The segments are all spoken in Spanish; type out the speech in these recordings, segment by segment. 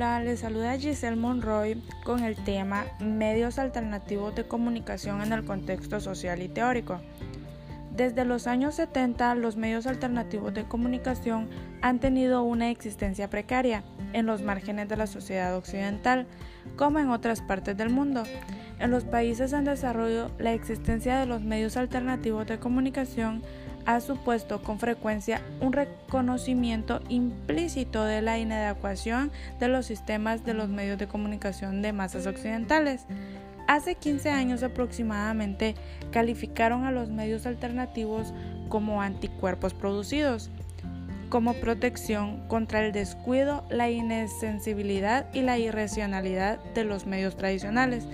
Hola, les saluda Giselle Monroy con el tema Medios alternativos de comunicación en el contexto social y teórico. Desde los años 70, los medios alternativos de comunicación han tenido una existencia precaria en los márgenes de la sociedad occidental, como en otras partes del mundo. En los países en desarrollo, la existencia de los medios alternativos de comunicación ha supuesto con frecuencia un reconocimiento implícito de la inadecuación de los sistemas de los medios de comunicación de masas occidentales. Hace 15 años aproximadamente calificaron a los medios alternativos como anticuerpos producidos, como protección contra el descuido, la insensibilidad y la irracionalidad de los medios tradicionales.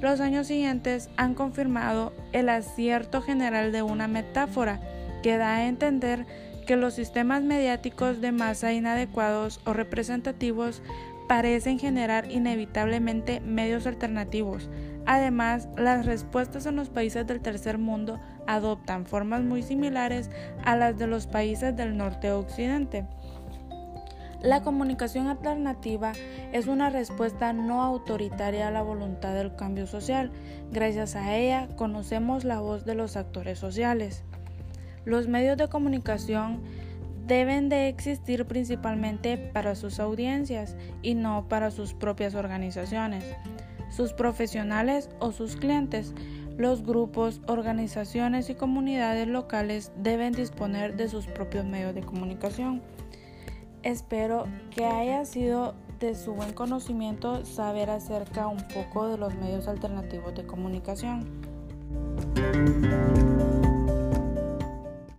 Los años siguientes han confirmado el acierto general de una metáfora que da a entender que los sistemas mediáticos de masa inadecuados o representativos parecen generar inevitablemente medios alternativos. Además, las respuestas en los países del tercer mundo adoptan formas muy similares a las de los países del norte occidente. La comunicación alternativa es una respuesta no autoritaria a la voluntad del cambio social. Gracias a ella conocemos la voz de los actores sociales. Los medios de comunicación deben de existir principalmente para sus audiencias y no para sus propias organizaciones, sus profesionales o sus clientes. Los grupos, organizaciones y comunidades locales deben disponer de sus propios medios de comunicación. Espero que haya sido de su buen conocimiento saber acerca un poco de los medios alternativos de comunicación.